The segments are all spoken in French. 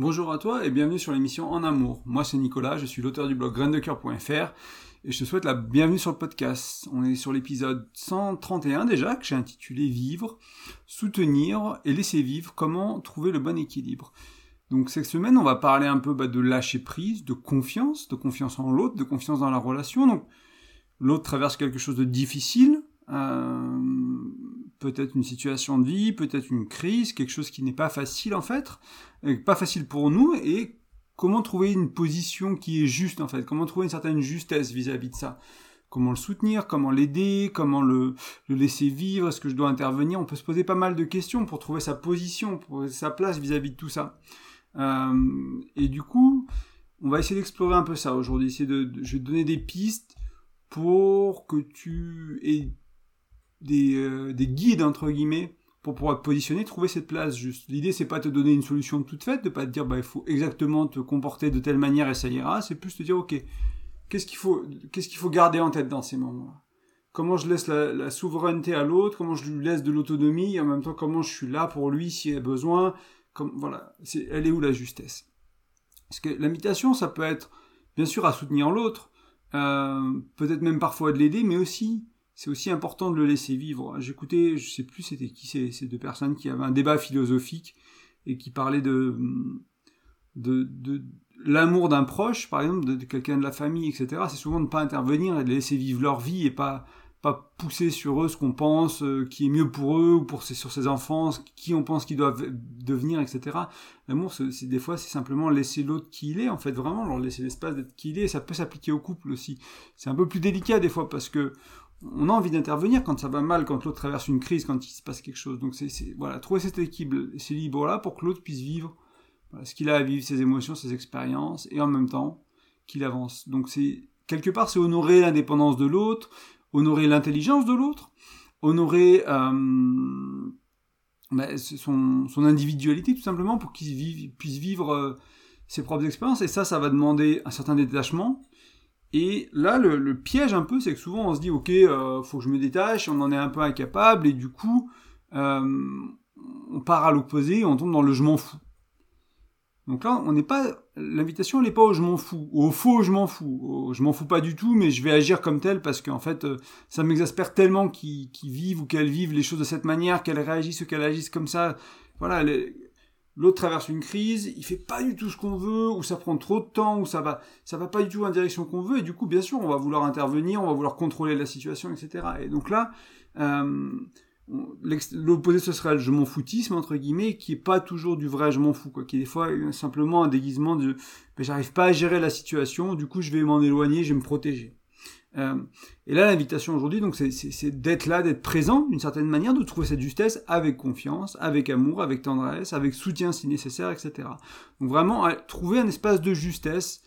Bonjour à toi et bienvenue sur l'émission En Amour. Moi c'est Nicolas, je suis l'auteur du blog graindecoeur.fr et je te souhaite la bienvenue sur le podcast. On est sur l'épisode 131 déjà que j'ai intitulé Vivre, soutenir et laisser vivre, comment trouver le bon équilibre. Donc cette semaine on va parler un peu bah, de lâcher prise, de confiance, de confiance en l'autre, de confiance dans la relation. Donc l'autre traverse quelque chose de difficile, euh, peut-être une situation de vie, peut-être une crise, quelque chose qui n'est pas facile en fait, pas facile pour nous, et comment trouver une position qui est juste en fait, comment trouver une certaine justesse vis-à-vis de ça? Comment le soutenir, comment l'aider, comment le, laisser vivre, est-ce que je dois intervenir? On peut se poser pas mal de questions pour trouver sa position, pour sa place vis-à-vis de tout ça. Euh, et du coup, on va essayer d'explorer un peu ça aujourd'hui. de, je vais te donner des pistes pour que tu aies euh, des, guides entre guillemets pour pouvoir te positionner, trouver cette place juste. L'idée c'est pas te donner une solution toute faite, de pas te dire bah il faut exactement te comporter de telle manière et ça ira, c'est plus te dire ok qu'est-ce qu'il faut qu'est-ce qu'il faut garder en tête dans ces moments-là? Comment je laisse la, souveraineté à l'autre, comment je lui laisse de l'autonomie, et en même temps comment je suis là pour lui s'il a besoin, comme voilà, c'est elle est où la justesse? Parce que l'invitation ça peut être bien sûr à soutenir l'autre, euh, peut-être même parfois de l'aider, mais aussi c'est aussi important de le laisser vivre. J'écoutais, je sais plus c'était qui ces, deux personnes qui avaient un débat philosophique et qui parlaient de, de, l'amour d'un proche, par exemple, de, quelqu'un de la famille, etc. C'est souvent de ne pas intervenir et de laisser vivre leur vie et pas, pas pousser sur eux ce qu'on pense euh, qui est mieux pour eux ou pour sur ses enfants, qui on pense qu'ils doivent devenir, etc. L'amour, c'est des fois, c'est simplement laisser l'autre qui il est, en fait, vraiment, leur laisser l'espace d'être qui il est. Ça peut s'appliquer au couple aussi. C'est un peu plus délicat des fois parce que on a envie d'intervenir quand ça va mal, quand l'autre traverse une crise, quand il se passe quelque chose. Donc c'est voilà, trouver cet équilibre, libre là pour que l'autre puisse vivre ce qu'il a à vivre, ses émotions, ses expériences, et en même temps qu'il avance. Donc c'est quelque part c'est honorer l'indépendance de l'autre, honorer l'intelligence de l'autre, honorer euh, ben, son, individualité tout simplement pour qu'il puisse vivre euh, ses propres expériences. Et ça, ça va demander un certain détachement, et là, le, piège un peu, c'est que souvent on se dit, ok, euh, faut que je me détache, on en est un peu incapable, et du coup, euh, on part à l'opposé, on tombe dans le je m'en fous. Donc là, on n'est pas, l'invitation, elle n'est pas au je m'en fous, au faux je m'en fous, je m'en fous pas du tout, mais je vais agir comme tel parce qu'en fait, euh, ça m'exaspère tellement qu'ils vivent ou qu'elles vivent les choses de cette manière, qu'elles réagissent ou qu'elles agissent comme ça. Voilà, l'autre traverse une crise, il fait pas du tout ce qu'on veut, ou ça prend trop de temps, ou ça va, ça va pas du tout en direction qu'on veut, et du coup, bien sûr, on va vouloir intervenir, on va vouloir contrôler la situation, etc. Et donc là, euh, l'opposé ce serait le je m'en foutisme entre guillemets, qui est pas toujours du vrai je m'en fous, quoi, qui est des fois simplement un déguisement de, ben, j'arrive pas à gérer la situation, du coup, je vais m'en éloigner, je vais me protéger. Euh, et là, l'invitation aujourd'hui, donc, c'est d'être là, d'être présent d'une certaine manière, de trouver cette justesse avec confiance, avec amour, avec tendresse, avec soutien si nécessaire, etc. Donc vraiment, trouver un espace de justesse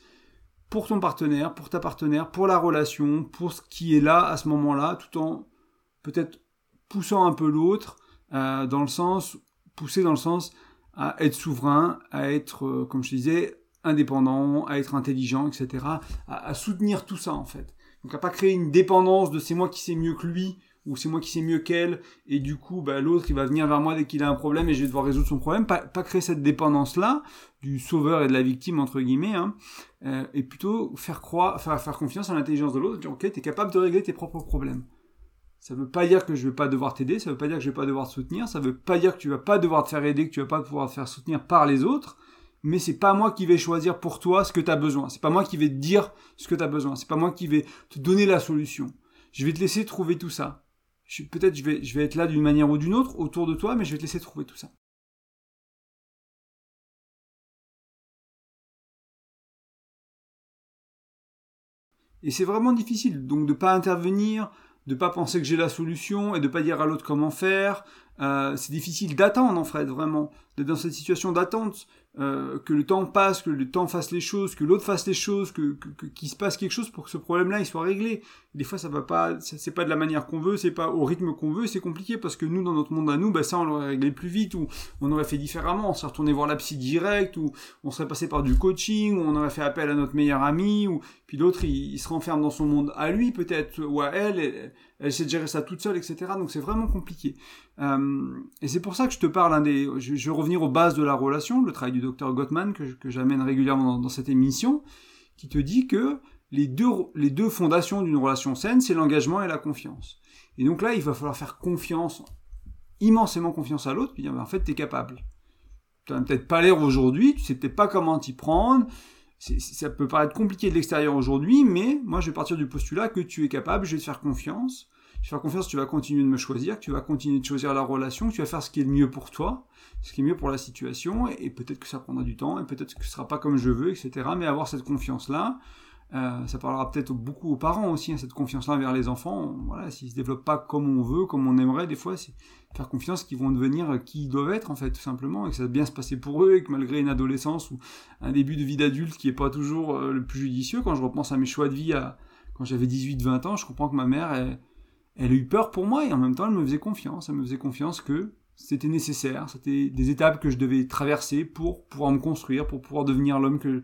pour ton partenaire, pour ta partenaire, pour la relation, pour ce qui est là à ce moment-là, tout en peut-être poussant un peu l'autre euh, dans le sens, pousser dans le sens à être souverain, à être, euh, comme je disais, indépendant, à être intelligent, etc. à soutenir tout ça en fait. Donc à pas créer une dépendance de c'est moi qui sais mieux que lui ou c'est moi qui sais mieux qu'elle et du coup bah, l'autre il va venir vers moi dès qu'il a un problème et je vais devoir résoudre son problème. Pas, créer cette dépendance là du sauveur et de la victime entre guillemets hein, euh, et plutôt faire croire, faire, faire confiance à l'intelligence de l'autre. Dire ok t'es capable de régler tes propres problèmes. Ça veut pas dire que je vais pas devoir t'aider, ça veut pas dire que je vais pas devoir te soutenir, ça veut pas dire que tu vas pas devoir te faire aider, que tu vas pas pouvoir te faire soutenir par les autres mais c'est pas moi qui vais choisir pour toi ce que tu as besoin. C'est pas moi qui vais te dire ce que tu as besoin. C'est pas moi qui vais te donner la solution. Je vais te laisser trouver tout ça. Peut-être je vais, je vais être là d'une manière ou d'une autre autour de toi, mais je vais te laisser trouver tout ça. Et c'est vraiment difficile, donc de pas intervenir, de pas penser que j'ai la solution et de pas dire à l'autre comment faire. Euh, c'est difficile d'attendre en fait, vraiment, d'être dans cette situation d'attente. Euh, que le temps passe, que le temps fasse les choses, que l'autre fasse les choses, que qu'il se passe quelque chose pour que ce problème-là il soit réglé. Des fois, ça va pas, c'est pas de la manière qu'on veut, c'est pas au rythme qu'on veut, c'est compliqué parce que nous, dans notre monde à nous, bah ça, on l'aurait réglé plus vite ou on aurait fait différemment. On serait retourné voir la psy direct ou on serait passé par du coaching ou on aurait fait appel à notre meilleur ami ou puis l'autre il, se renferme dans son monde à lui peut-être ou à elle. Elle essaie de gérer ça toute seule, etc. Donc c'est vraiment compliqué. Euh, et c'est pour ça que je te parle, un des, je, vais revenir aux bases de la relation, le travail du docteur Gottman que, que j'amène régulièrement dans, cette émission, qui te dit que les deux, les deux fondations d'une relation saine, c'est l'engagement et la confiance. Et donc là, il va falloir faire confiance, immensément confiance à l'autre, puis dire, en fait, tu es capable. Tu n'as peut-être pas l'air aujourd'hui, tu sais peut-être pas comment t'y prendre, ça peut paraître compliqué de l'extérieur aujourd'hui, mais moi je vais partir du postulat que tu es capable, je vais te faire confiance. Je faire confiance, tu vas continuer de me choisir, tu vas continuer de choisir la relation, tu vas faire ce qui est le mieux pour toi, ce qui est mieux pour la situation, et, peut-être que ça prendra du temps, et peut-être que ce sera pas comme je veux, etc. Mais avoir cette confiance-là, euh, ça parlera peut-être beaucoup aux parents aussi, hein, cette confiance-là envers les enfants. Voilà, s'ils se développent pas comme on veut, comme on aimerait, des fois, c'est faire confiance qu'ils vont devenir qui ils doivent être, en fait, tout simplement, et que ça va bien se passer pour eux, et que malgré une adolescence ou un début de vie d'adulte qui est pas toujours euh, le plus judicieux, quand je repense à mes choix de vie à, quand j'avais 18-20 ans, je comprends que ma mère, elle, elle a eu peur pour moi, et en même temps, elle me faisait confiance. Elle me faisait confiance que c'était nécessaire, c'était des étapes que je devais traverser pour pouvoir me construire, pour pouvoir devenir l'homme que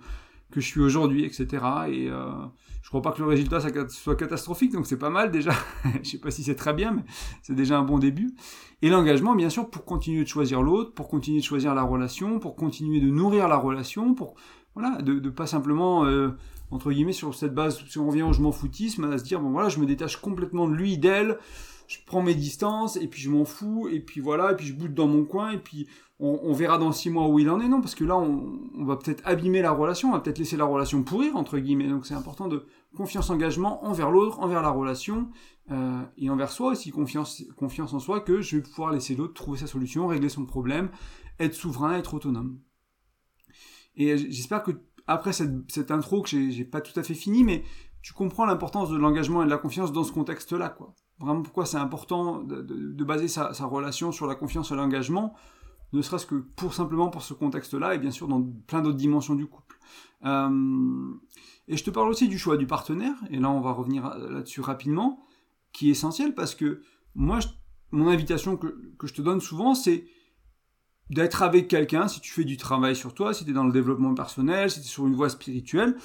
que je suis aujourd'hui, etc. Et euh, je crois pas que le résultat soit catastrophique, donc c'est pas mal déjà. je sais pas si c'est très bien, mais c'est déjà un bon début. Et l'engagement, bien sûr, pour continuer de choisir l'autre, pour continuer de choisir la relation, pour continuer de nourrir la relation, pour voilà, de, de pas simplement euh, entre guillemets sur cette base, si on revient au je m'en foutisme, à se dire bon voilà, je me détache complètement de lui, d'elle, je prends mes distances et puis je m'en fous et puis voilà, et puis je boude dans mon coin et puis on, verra dans six mois où il en est. Non, parce que là, on, va peut-être abîmer la relation, on va peut-être laisser la relation pourrir, entre guillemets. Donc c'est important de confiance, engagement envers l'autre, envers la relation, euh, et envers soi aussi, confiance, confiance en soi que je vais pouvoir laisser l'autre trouver sa solution, régler son problème, être souverain, être autonome. Et j'espère que après cette, intro que j'ai pas tout à fait fini, mais tu comprends l'importance de l'engagement et de la confiance dans ce contexte-là, quoi. Vraiment pourquoi c'est important de, baser sa, sa relation sur la confiance et l'engagement, ne serait-ce que pour simplement pour ce contexte-là, et bien sûr dans plein d'autres dimensions du couple. Euh, et je te parle aussi du choix du partenaire, et là on va revenir là-dessus rapidement, qui est essentiel parce que moi, mon invitation que, que je te donne souvent, c'est d'être avec quelqu'un, si tu fais du travail sur toi, si tu es dans le développement personnel, si tu es sur une voie spirituelle,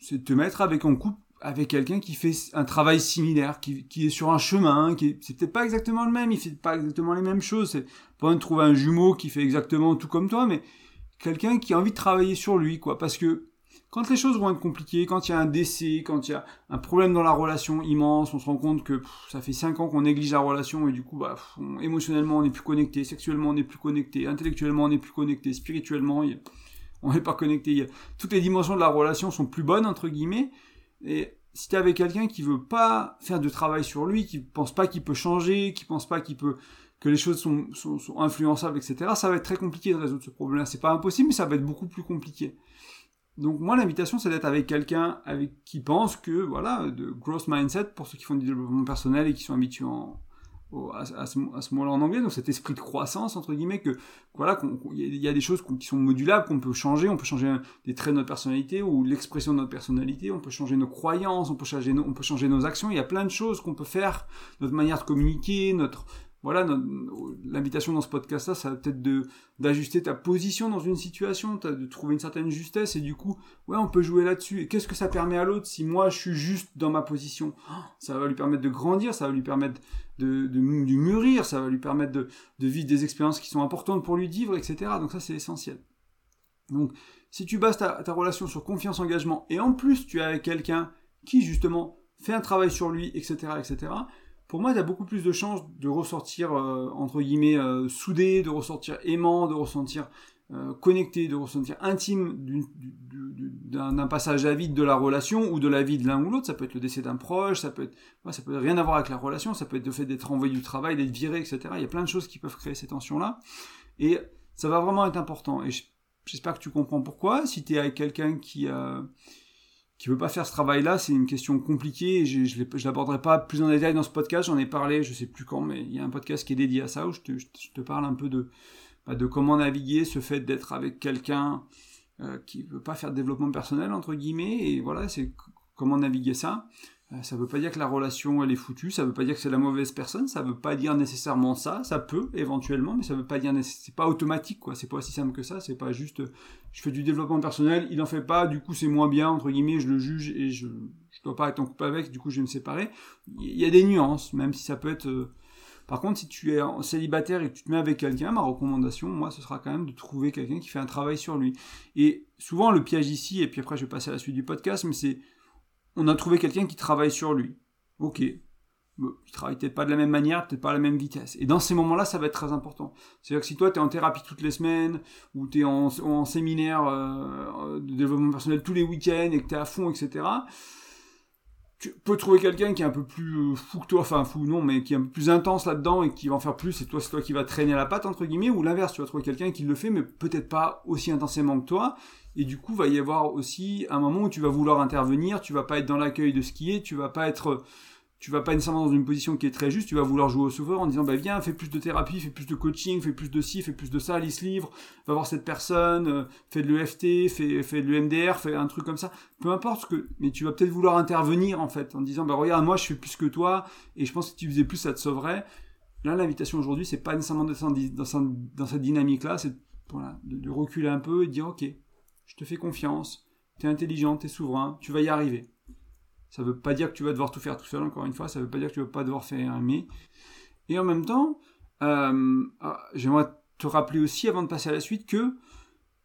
c'est de te mettre avec un couple avec quelqu'un qui fait un travail similaire, qui, qui est sur un chemin, qui c'est peut-être pas exactement le même, il fait pas exactement les mêmes choses, c'est pas de trouver un jumeau qui fait exactement tout comme toi, mais quelqu'un qui a envie de travailler sur lui, quoi, parce que quand les choses vont être compliquées, quand il y a un décès, quand il y a un problème dans la relation immense, on se rend compte que ça fait 5 ans qu'on néglige la relation et du coup, bah, émotionnellement on n'est plus connecté, sexuellement on n'est plus connecté, intellectuellement on n'est plus connecté, spirituellement on n'est pas connecté. toutes les dimensions de la relation sont plus bonnes entre guillemets. Et si tu avec quelqu'un qui veut pas faire de travail sur lui, qui pense pas qu'il peut changer, qui pense pas qu'il peut que les choses sont, sont, influençables, etc., ça va être très compliqué de résoudre ce problème-là. C'est pas impossible, mais ça va être beaucoup plus compliqué. Donc moi, l'invitation, c'est d'être avec quelqu'un avec qui pense que, voilà, de growth mindset, pour ceux qui font du développement personnel et qui sont habitués en, à, ce, moment-là en anglais, donc cet esprit de croissance entre guillemets que voilà, il y a des choses qui sont modulables, qu'on peut changer, on peut changer des traits de notre personnalité ou l'expression de notre personnalité, on peut changer nos croyances, on peut changer on peut changer nos actions, il y a plein de choses qu'on peut faire, notre manière de communiquer, notre voilà, l'invitation dans ce podcast-là, ça va peut-être de d'ajuster ta position dans une situation, de trouver une certaine justesse, et du coup, ouais, on peut jouer là-dessus. Et qu'est-ce que ça permet à l'autre si moi je suis juste dans ma position? Ça va lui permettre de grandir, ça va lui permettre de, mûrir, ça va lui permettre de, vivre des expériences qui sont importantes pour lui vivre, etc. Donc ça, c'est essentiel. Donc, si tu bases ta, ta relation sur confiance, engagement, et en plus tu es avec quelqu'un qui justement fait un travail sur lui, etc., etc., pour moi, tu as beaucoup plus de chances de ressortir, euh, entre guillemets, euh, soudé, de ressortir aimant, de ressentir euh, connecté, de ressentir intime d'un passage à vide de la relation ou de la vie de l'un ou l'autre. Ça peut être le décès d'un proche, ça peut être, ça peut rien avoir avec la relation, ça peut être le fait d'être envoyé du travail, d'être viré, etc. Il y a plein de choses qui peuvent créer ces tensions-là. Et ça va vraiment être important. Et j'espère que tu comprends pourquoi. Si tu es avec quelqu'un qui... a qui veut pas faire ce travail-là, c'est une question compliquée. Je ne l'aborderai pas plus en détail dans ce podcast. J'en ai parlé, je sais plus quand, mais il y a un podcast qui est dédié à ça où je te, parle un peu de, bah, de comment naviguer ce fait d'être avec quelqu'un euh, qui veut pas faire de développement personnel entre guillemets. Et voilà, c'est comment naviguer ça. Euh, ça veut pas dire que la relation elle est foutue, ça veut pas dire que c'est la mauvaise personne, ça veut pas dire nécessairement ça, ça peut éventuellement, mais ça veut pas dire c'est pas automatique quoi, c'est pas aussi simple que ça, c'est pas juste je fais du développement personnel, il en fait pas, du coup c'est moins bien entre guillemets, je le juge et je, je dois pas être en couple avec, du coup je vais me séparer. Il y a des nuances, même si ça peut être. Euh, par contre, si tu es célibataire et que tu te mets avec quelqu'un, ma recommandation, moi, ce sera quand même de trouver quelqu'un qui fait un travail sur lui. Et souvent, le piège ici, et puis après je vais passer à la suite du podcast, mais c'est on a trouvé quelqu'un qui travaille sur lui. Ok, Bon, il travaille peut-être pas de la même manière, peut-être pas à la même vitesse. Et dans ces moments-là, ça va être très important. C'est-à-dire que si toi, tu es en thérapie toutes les semaines, ou tu es en, séminaire euh, de développement personnel tous les week-ends, et que tu es à fond, etc., tu peux trouver quelqu'un qui est un peu plus euh, fou que toi, enfin fou non, mais qui est un peu plus intense là-dedans et qui va en faire plus, et toi, c'est toi qui va traîner la patte, entre guillemets, ou l'inverse, tu vas trouver quelqu'un qui le fait, mais peut-être pas aussi intensément que toi, et du coup, va y avoir aussi un moment où tu vas vouloir intervenir, tu vas pas être dans l'accueil de ce qui est, tu vas pas être tu vas pas nécessairement dans une position qui est très juste, tu vas vouloir jouer au sauveur en disant bah viens, fais plus de thérapie, fais plus de coaching, fais plus de ci, fais plus de ça, lis livre, va voir cette personne, euh, fais de l'EFT, fais, fais de l'EMDR, fais un truc comme ça. Peu importe ce que, mais tu vas peut-être vouloir intervenir en fait en disant bah regarde moi je fais plus que toi et je pense que si tu faisais plus ça te sauverait. Là l'invitation aujourd'hui c'est pas nécessairement dans, cette dynamique là, c'est voilà, de, de reculer un peu et de dire ok, je te fais confiance, t'es intelligent, t'es souverain, tu vas y arriver. Ça ne veut pas dire que tu vas devoir tout faire tout seul, encore une fois, ça ne veut pas dire que tu ne vas pas devoir faire un mais. Et en même temps, euh, ah, j'aimerais te rappeler aussi, avant de passer à la suite, que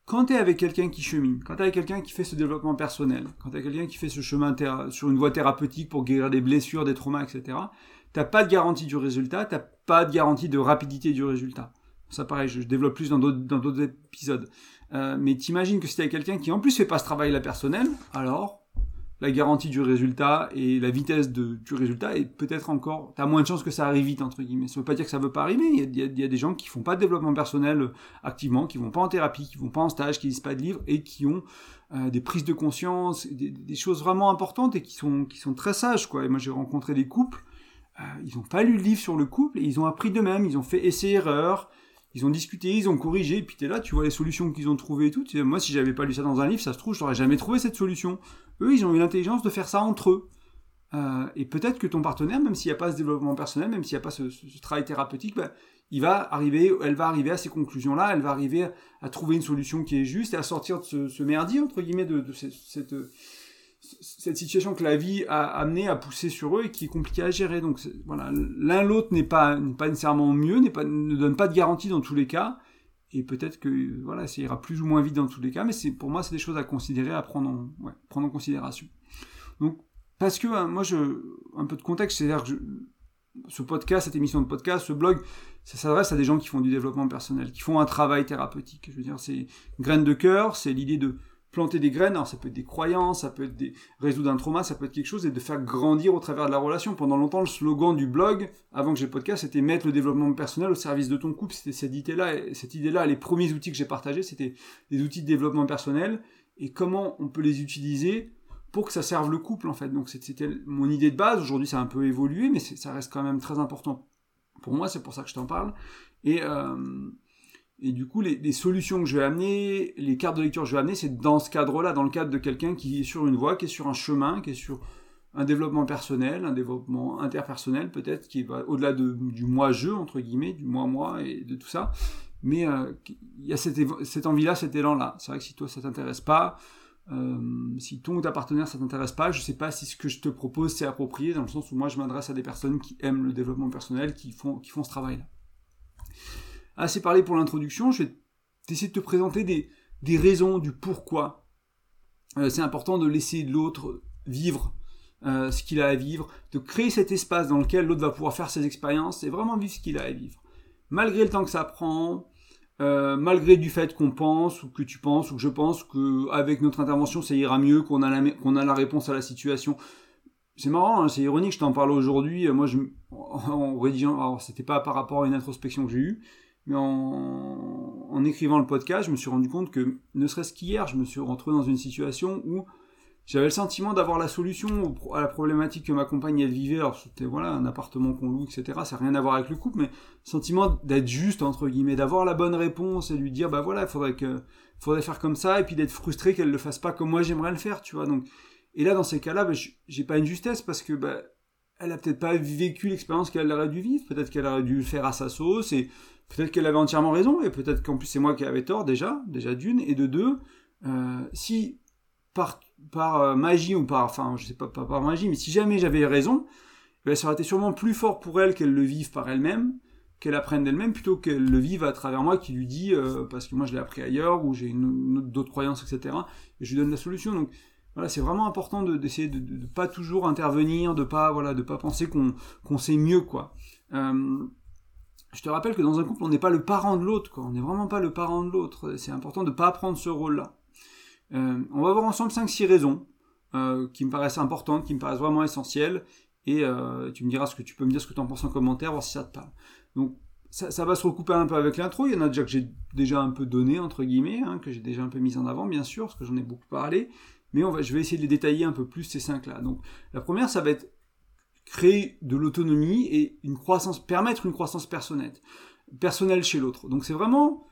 quand tu es avec quelqu'un qui chemine, quand tu es avec quelqu'un qui fait ce développement personnel, quand tu es quelqu'un qui fait ce chemin sur une voie thérapeutique pour guérir des blessures, des traumas, etc., tu n'as pas de garantie du résultat, tu n'as pas de garantie de rapidité du résultat. Ça pareil, je, développe plus dans d'autres épisodes. Euh, mais t'imagines que si tu quelqu'un qui en plus fait pas ce travail là personnel, alors la garantie du résultat et la vitesse de, du résultat est peut-être encore, tu as moins de chances que ça arrive vite, entre guillemets. Ça veut pas dire que ça veut pas arriver, il y a, des gens qui font pas de développement personnel euh, activement, qui vont pas en thérapie, qui vont pas en stage, qui lisent pas de livres et qui ont euh, des prises de conscience, des, choses vraiment importantes et qui sont, qui sont très sages, quoi. Et moi, j'ai rencontré des couples, ils ont pas lu le livre sur le couple et ils ont appris d'eux-mêmes, ils ont fait essai-erreur, ils ont discuté, ils ont corrigé, et puis tu es là, tu vois les solutions qu'ils ont trouvées et tout. Moi, si j'avais pas lu ça dans un livre, ça se trouve, je n'aurais jamais trouvé cette solution. Eux, ils ont eu l'intelligence de faire ça entre eux. Euh, et peut-être que ton partenaire, même s'il n'y a pas ce développement personnel, même s'il n'y a pas ce, travail thérapeutique, bah, il va arriver, elle va arriver à ces conclusions-là, elle va arriver à, trouver une solution qui est juste et à sortir de ce, merdier, entre guillemets, de, cette, situation que la vie a amené à pousser sur eux et qui est compliquée à gérer. Donc voilà, l'un l'autre n'est pas, nécessairement mieux, pas, ne donne pas de garantie dans tous les cas et peut-être que voilà, ça ira plus ou moins vite dans tous les cas, mais pour moi c'est des choses à considérer, à prendre en, prendre en considération. Donc parce que hein, moi je un peu de contexte, c'est-à-dire que ce podcast, cette émission de podcast, ce blog, ça s'adresse à des gens qui font du développement personnel, qui font un travail thérapeutique. Je veux dire, c'est graine de cœur, c'est l'idée de planter des graines, alors ça peut être des croyances, ça peut être des résoudre un trauma, ça peut être quelque chose, et de faire grandir au travers de la relation. Pendant longtemps, le slogan du blog, avant que j'ai podcast, c'était mettre le développement personnel au service de ton couple. C'était cette idée-là, cette idée-là, les premiers outils que j'ai partagés, c'était des outils de développement personnel, et comment on peut les utiliser pour que ça serve le couple, en fait. Donc c'était mon idée de base. Aujourd'hui, ça a un peu évolué, mais ça reste quand même très important. Pour moi, c'est pour ça que je t'en parle. Et, euh, et du coup, les, solutions que je vais amener, les cartes de lecture que je vais amener, c'est dans ce cadre-là, dans le cadre de quelqu'un qui est sur une voie, qui est sur un chemin, qui est sur un développement personnel, un développement interpersonnel peut-être, qui va au-delà du moi-je, entre guillemets, du moi-moi et de tout ça. Mais euh, il y a cette, envie-là, cet élan-là. C'est vrai que si toi, ça t'intéresse pas, euh, si ton ou ta partenaire ça t'intéresse pas, je sais pas si ce que je te propose c'est approprié, dans le sens où moi je m'adresse à des personnes qui aiment le développement personnel, qui font ce travail-là assez parlé pour l'introduction, je vais essayer de te présenter des, raisons du pourquoi. Euh, c'est important de laisser l'autre vivre euh, ce qu'il a à vivre, de créer cet espace dans lequel l'autre va pouvoir faire ses expériences et vraiment vivre ce qu'il a à vivre. Malgré le temps que ça prend, euh, malgré du fait qu'on pense ou que tu penses ou que je pense qu'avec notre intervention ça ira mieux, qu'on a, a la réponse à la situation. C'est marrant, hein, c'est ironique, je t'en parle aujourd'hui. Moi, je, en rédigeant, alors c'était pas par rapport à une introspection que j'ai eue, mais en, écrivant le podcast, je me suis rendu compte que, ne serait-ce qu'hier, je me suis retrouvé dans une situation où j'avais le sentiment d'avoir la solution à la problématique que ma compagne elle vivait. Alors c'était voilà un appartement qu'on loue, etc. Ça n'a rien à voir avec le couple, mais sentiment d'être juste entre guillemets, d'avoir la bonne réponse et lui dire bah voilà, il faudrait que faudrait faire comme ça et puis d'être frustré qu'elle le fasse pas comme moi j'aimerais le faire, tu vois. Donc et là dans ces cas-là, bah, j'ai pas une justesse parce que bah, elle a peut-être pas vécu l'expérience qu'elle aurait dû vivre. Peut-être qu'elle aurait dû le faire à sa sauce et Peut-être qu'elle avait entièrement raison, et peut-être qu'en plus c'est moi qui avais tort déjà, déjà d'une, et de deux, euh, si par, par euh, magie ou par, enfin, je sais pas, pas par magie, mais si jamais j'avais raison, ben, ça aurait été sûrement plus fort pour elle qu'elle le vive par elle-même, qu'elle apprenne d'elle-même, plutôt qu'elle le vive à travers moi qui lui dit, euh, parce que moi je l'ai appris ailleurs, ou j'ai d'autres croyances, etc. Et je lui donne la solution. Donc voilà, c'est vraiment important d'essayer de, de, pas toujours intervenir, de pas, voilà, pas penser qu'on qu'on sait mieux, quoi. Je te rappelle que dans un couple, on n'est pas le parent de l'autre. On n'est vraiment pas le parent de l'autre. C'est important de pas prendre ce rôle-là. Euh, on va voir ensemble 5-6 raisons euh, qui me paraissent importantes, qui me paraissent vraiment essentielles. Et euh, tu me diras ce que tu peux me dire, ce que tu en penses en commentaire, voir si ça te parle. Donc ça, va se recouper un peu avec l'intro. Il y en a déjà que j'ai déjà un peu donné, entre guillemets, hein, que j'ai déjà un peu mis en avant, bien sûr, parce que j'en ai beaucoup parlé. Mais je vais essayer de les détailler un peu plus, ces cinq-là. Donc la première, ça va être créer de l'autonomie et une croissance, permettre une croissance personnelle, personnelle chez l'autre. Donc c'est vraiment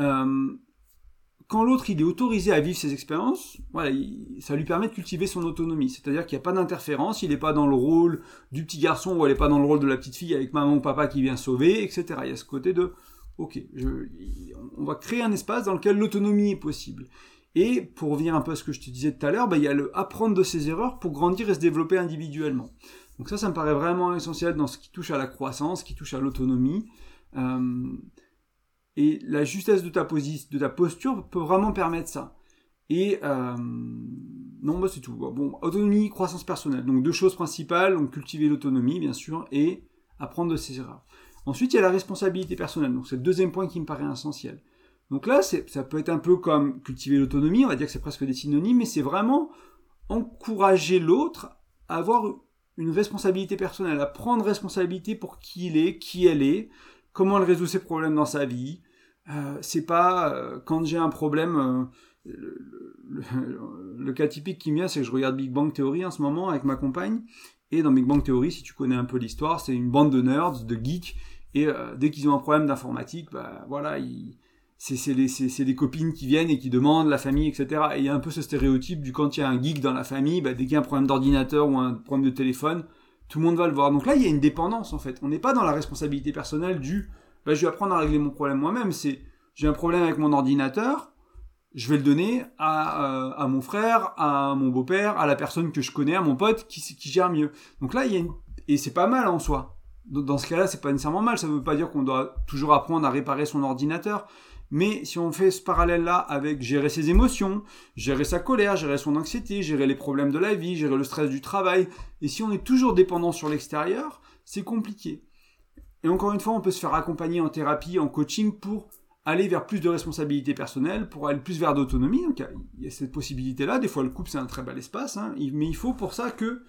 euh, quand l'autre il est autorisé à vivre ses expériences, voilà, il, ça lui permet de cultiver son autonomie. C'est-à-dire qu'il n'y a pas d'interférence, il n'est pas dans le rôle du petit garçon ou elle n'est pas dans le rôle de la petite fille avec maman ou papa qui vient sauver, etc. Il y a ce côté de, ok, on va créer un espace dans lequel l'autonomie est possible. Et pour revenir un peu à ce que je te disais tout à l'heure, bah, il y a le apprendre de ses erreurs pour grandir et se développer individuellement. Donc ça, ça me paraît vraiment essentiel dans ce qui touche à la croissance, ce qui touche à l'autonomie. Euh, et la justesse de ta, position, de ta posture peut vraiment permettre ça. Et euh, non, bah c'est tout. Bon, autonomie, croissance personnelle. Donc deux choses principales, donc cultiver l'autonomie, bien sûr, et apprendre de ses erreurs. Ensuite, il y a la responsabilité personnelle. Donc c'est le deuxième point qui me paraît essentiel. Donc là, ça peut être un peu comme cultiver l'autonomie, on va dire que c'est presque des synonymes, mais c'est vraiment encourager l'autre à avoir une responsabilité personnelle, à prendre responsabilité pour qui il est, qui elle est, comment elle résout ses problèmes dans sa vie. Euh, c'est pas euh, quand j'ai un problème. Euh, le, le, le, cas typique qui vient, c'est que je regarde Big Bang Theory en ce moment avec ma compagne. Et dans Big Bang Theory, si tu connais un peu l'histoire, c'est une bande de nerds, de geeks. Et euh, dès qu'ils ont un problème d'informatique, bah voilà, ils, c'est des copines qui viennent et qui demandent la famille, etc. Et il y a un peu ce stéréotype du quand il y a un geek dans la famille, bah, dès qu'il y a un problème d'ordinateur ou un problème de téléphone, tout le monde va le voir. Donc là, il y a une dépendance en fait. On n'est pas dans la responsabilité personnelle du bah, je vais apprendre à régler mon problème moi-même. C'est j'ai un problème avec mon ordinateur, je vais le donner à, euh, à mon frère, à mon beau-père, à la personne que je connais, à mon pote qui, qui gère mieux. Donc là, il y a une... et c'est pas mal en soi. Dans ce cas-là, c'est pas nécessairement mal. Ça veut pas dire qu'on doit toujours apprendre à réparer son ordinateur. Mais si on fait ce parallèle-là avec gérer ses émotions, gérer sa colère, gérer son anxiété, gérer les problèmes de la vie, gérer le stress du travail, et si on est toujours dépendant sur l'extérieur, c'est compliqué. Et encore une fois, on peut se faire accompagner en thérapie, en coaching pour aller vers plus de responsabilité personnelle, pour aller plus vers d'autonomie. Donc il y a cette possibilité-là. Des fois, le couple, c'est un très bel espace, hein. mais il faut pour ça que,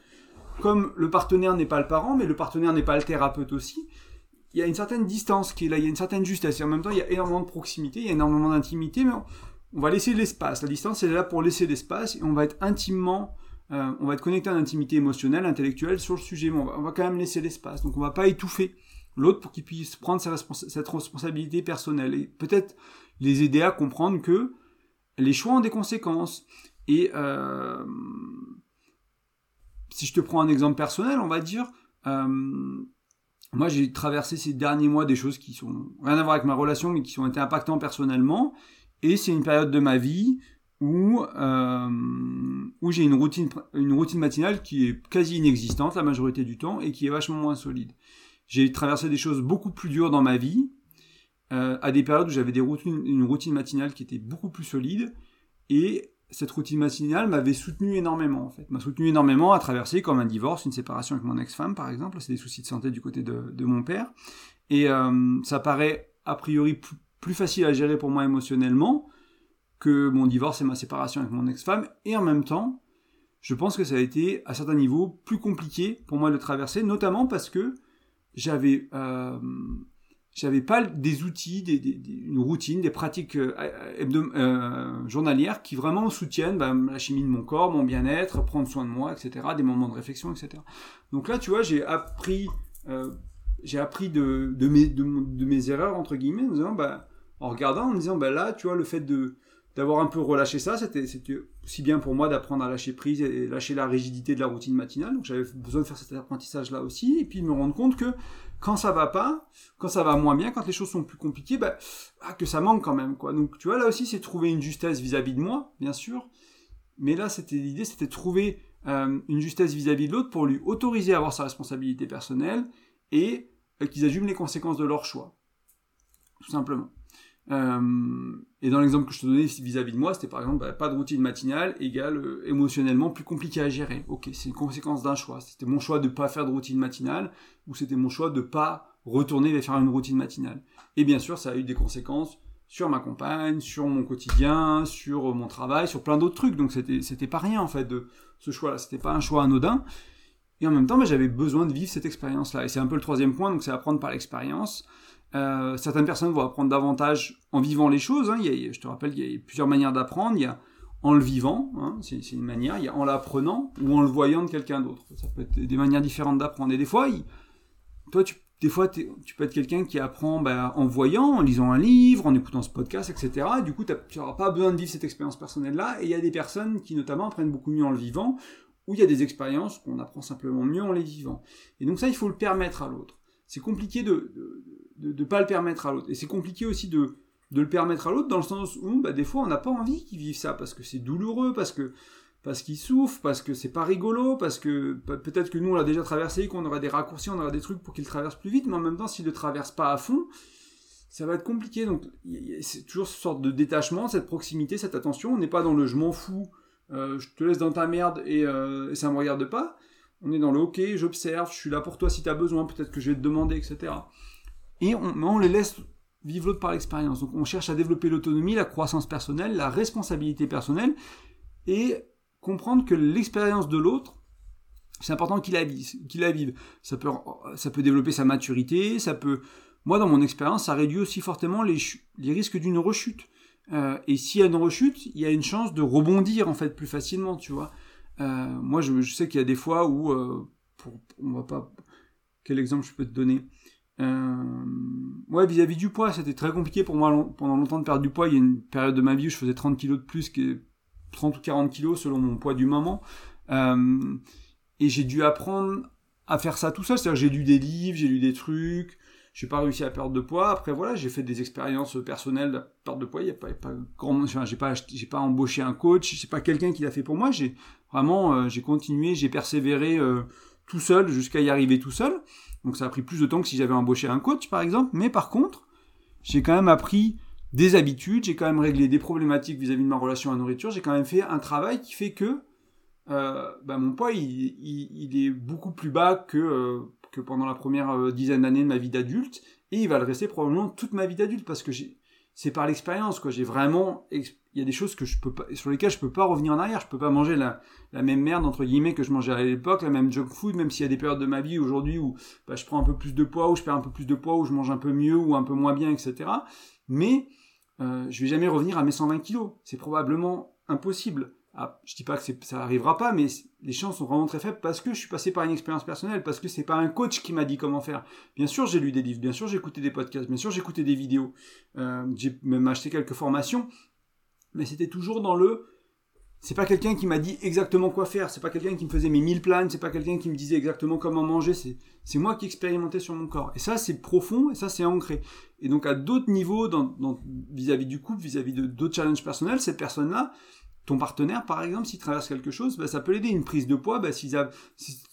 comme le partenaire n'est pas le parent, mais le partenaire n'est pas le thérapeute aussi, il y a une certaine distance qui est là, il y a une certaine justesse. Et en même temps, il y a énormément de proximité, il y a énormément d'intimité, mais on, va laisser l'espace. La distance, elle est là pour laisser l'espace et on va être intimement, euh, on va être connecté à l'intimité émotionnelle, intellectuelle sur le sujet, mais on va, quand même laisser l'espace. Donc on va pas étouffer l'autre pour qu'il puisse prendre cette responsabilité personnelle et peut-être les aider à comprendre que les choix ont des conséquences. Et euh, si je te prends un exemple personnel, on va dire, euh, moi, j'ai traversé ces derniers mois des choses qui sont rien à voir avec ma relation, mais qui ont été impactantes personnellement. Et c'est une période de ma vie où, euh, où j'ai une routine, une routine matinale qui est quasi inexistante la majorité du temps et qui est vachement moins solide. J'ai traversé des choses beaucoup plus dures dans ma vie, euh, à des périodes où j'avais une routine matinale qui était beaucoup plus solide. Et cette routine matinale m'avait soutenu énormément en fait, m'a soutenu énormément à traverser comme un divorce, une séparation avec mon ex-femme par exemple, c'est des soucis de santé du côté de, mon père, et euh, ça paraît a priori plus, plus, facile à gérer pour moi émotionnellement que mon divorce et ma séparation avec mon ex-femme, et en même temps, je pense que ça a été à certains niveaux plus compliqué pour moi de traverser, notamment parce que j'avais euh, j'avais pas des outils, des, des, une routine, des pratiques euh, euh, journalières qui vraiment soutiennent bah, la chimie de mon corps, mon bien-être, prendre soin de moi, etc., des moments de réflexion, etc. Donc là, tu vois, j'ai appris, euh, j'ai appris de, mes erreurs, entre guillemets, en, disant, bah, en regardant, en me disant, bah, là, tu vois, le fait de d'avoir un peu relâché ça, c'était aussi bien pour moi d'apprendre à lâcher prise et lâcher la rigidité de la routine matinale. Donc j'avais besoin de faire cet apprentissage-là aussi, et puis de me rendre compte que quand ça va pas, quand ça va moins bien, quand les choses sont plus compliquées, bah, ah, que ça manque quand même, quoi. Donc, tu vois, là aussi, c'est trouver une justesse vis-à-vis de moi, bien sûr, Mais là, c'était l'idée, c'était trouver euh, une justesse vis-à-vis de l'autre pour lui autoriser à avoir sa responsabilité personnelle et euh, qu'ils assument les conséquences de leur choix. Tout simplement. Euh, et dans l'exemple que je te donnais vis-à-vis de moi, c'était par exemple bah, pas de routine matinale égale euh, émotionnellement plus compliqué à gérer. Ok, c'est une conséquence d'un choix. C'était mon choix de pas faire de routine matinale ou c'était mon choix de pas retourner vers faire une routine matinale. Et bien sûr, ça a eu des conséquences sur ma compagne, sur mon quotidien, sur mon travail, sur plein d'autres trucs. Donc c'était c'était pas rien en fait de ce choix-là. C'était pas un choix anodin. Et en même temps, bah, j'avais besoin de vivre cette expérience-là. Et c'est un peu le troisième point. Donc c'est apprendre par l'expérience. Euh, certaines personnes vont apprendre davantage en vivant les choses. Hein. Je te rappelle, il y a plusieurs manières d'apprendre. Il y a en le vivant, hein, c'est une manière. Il y a en l'apprenant ou en le voyant de quelqu'un d'autre. Ça peut être des manières différentes d'apprendre. Et des fois, toi, tu, des fois, tu peux être quelqu'un qui apprend bah, en voyant, en lisant un livre, en écoutant ce podcast, etc. du coup, tu n'auras pas besoin de vivre cette expérience personnelle-là. Et il y a des personnes qui, notamment, apprennent beaucoup mieux en le vivant, ou il y a des expériences qu'on apprend simplement mieux en les vivant. Et donc ça, il faut le permettre à l'autre. C'est compliqué de ne pas le permettre à l'autre. Et c'est compliqué aussi de, de le permettre à l'autre dans le sens où bah, des fois on n'a pas envie qu'ils vivent ça parce que c'est douloureux, parce que parce qu'ils souffrent, parce que c'est pas rigolo, parce que peut-être que nous on l'a déjà traversé, qu'on aurait des raccourcis, on aurait des trucs pour qu'ils traversent plus vite, mais en même temps s'ils le traversent pas à fond, ça va être compliqué. Donc c'est toujours cette sorte de détachement, cette proximité, cette attention. On n'est pas dans le je m'en fous, euh, je te laisse dans ta merde et, euh, et ça me regarde pas. On est dans le ok, j'observe, je suis là pour toi si tu as besoin, peut-être que je vais te demander, etc et on, les laisse vivre l'autre par l'expérience. Donc on cherche à développer l'autonomie, la croissance personnelle, la responsabilité personnelle, et comprendre que l'expérience de l'autre, c'est important qu'il la, qu'il la vive. Ça peut, ça peut développer sa maturité, ça peut... Moi, dans mon expérience, ça réduit aussi fortement les, risques d'une rechute. Euh, et s'il y a une rechute, il y a une chance de rebondir, en fait, plus facilement, tu vois. Euh, moi, je, je sais qu'il y a des fois où... Euh, pour, on va pas... Quel exemple je peux te donner? Euh, ouais, vis-à-vis du poids, c'était très compliqué pour moi pendant longtemps de perdre du poids. Il y a une période de ma vie où je faisais 30 kilos de plus, que 30 ou 40 kilos selon mon poids du moment. Euh, et j'ai dû apprendre à faire ça tout seul. C'est-à-dire j'ai lu des livres, j'ai lu des trucs. J'ai pas réussi à perdre de poids. Après voilà, j'ai fait des expériences personnelles de perte de poids. Il y a pas, pas grand, pas, j'ai pas embauché un coach. C'est pas quelqu'un qui l'a fait pour moi. J'ai vraiment, euh, j'ai continué, j'ai persévéré euh, tout seul jusqu'à y arriver tout seul. Donc ça a pris plus de temps que si j'avais embauché un coach, par exemple. Mais par contre, j'ai quand même appris des habitudes, j'ai quand même réglé des problématiques vis-à-vis de ma relation à la nourriture, j'ai quand même fait un travail qui fait que euh, bah, mon poids, il, est beaucoup plus bas que, euh, que pendant la première euh, dizaine d'années de ma vie d'adulte, et il va le rester probablement toute ma vie d'adulte, parce que c'est par l'expérience, quoi. J'ai vraiment il y a des choses que je peux sur lesquelles je peux pas revenir en arrière. Je peux pas manger la, même merde entre guillemets que je mangeais à l'époque, la même junk food, même s'il y a des périodes de ma vie aujourd'hui où bah, je prends un peu plus de poids, ou je perds un peu plus de poids, ou je mange un peu mieux ou un peu moins bien, etc. Mais euh, je vais jamais revenir à mes 120 kilos. C'est probablement impossible. Ah, je dis pas que ça arrivera pas, mais les chances sont vraiment très faibles parce que je suis passé par une expérience personnelle, parce que c'est pas un coach qui m'a dit comment faire. Bien sûr, j'ai lu des livres, bien sûr, j'ai écouté des podcasts, bien sûr, j'ai écouté des vidéos, euh, j'ai même acheté quelques formations, mais c'était toujours dans le c'est pas quelqu'un qui m'a dit exactement quoi faire, c'est pas quelqu'un qui me faisait mes mille plans, c'est pas quelqu'un qui me disait exactement comment manger, c'est, moi qui expérimentais sur mon corps. Et ça, c'est profond, et ça, c'est ancré. Et donc, à d'autres niveaux, vis-à-vis du couple, vis-à-vis d'autres challenges personnels, cette personne-là, ton partenaire, par exemple, s'il traverse quelque chose, bah, ça peut l'aider. Une prise de poids, bah, si,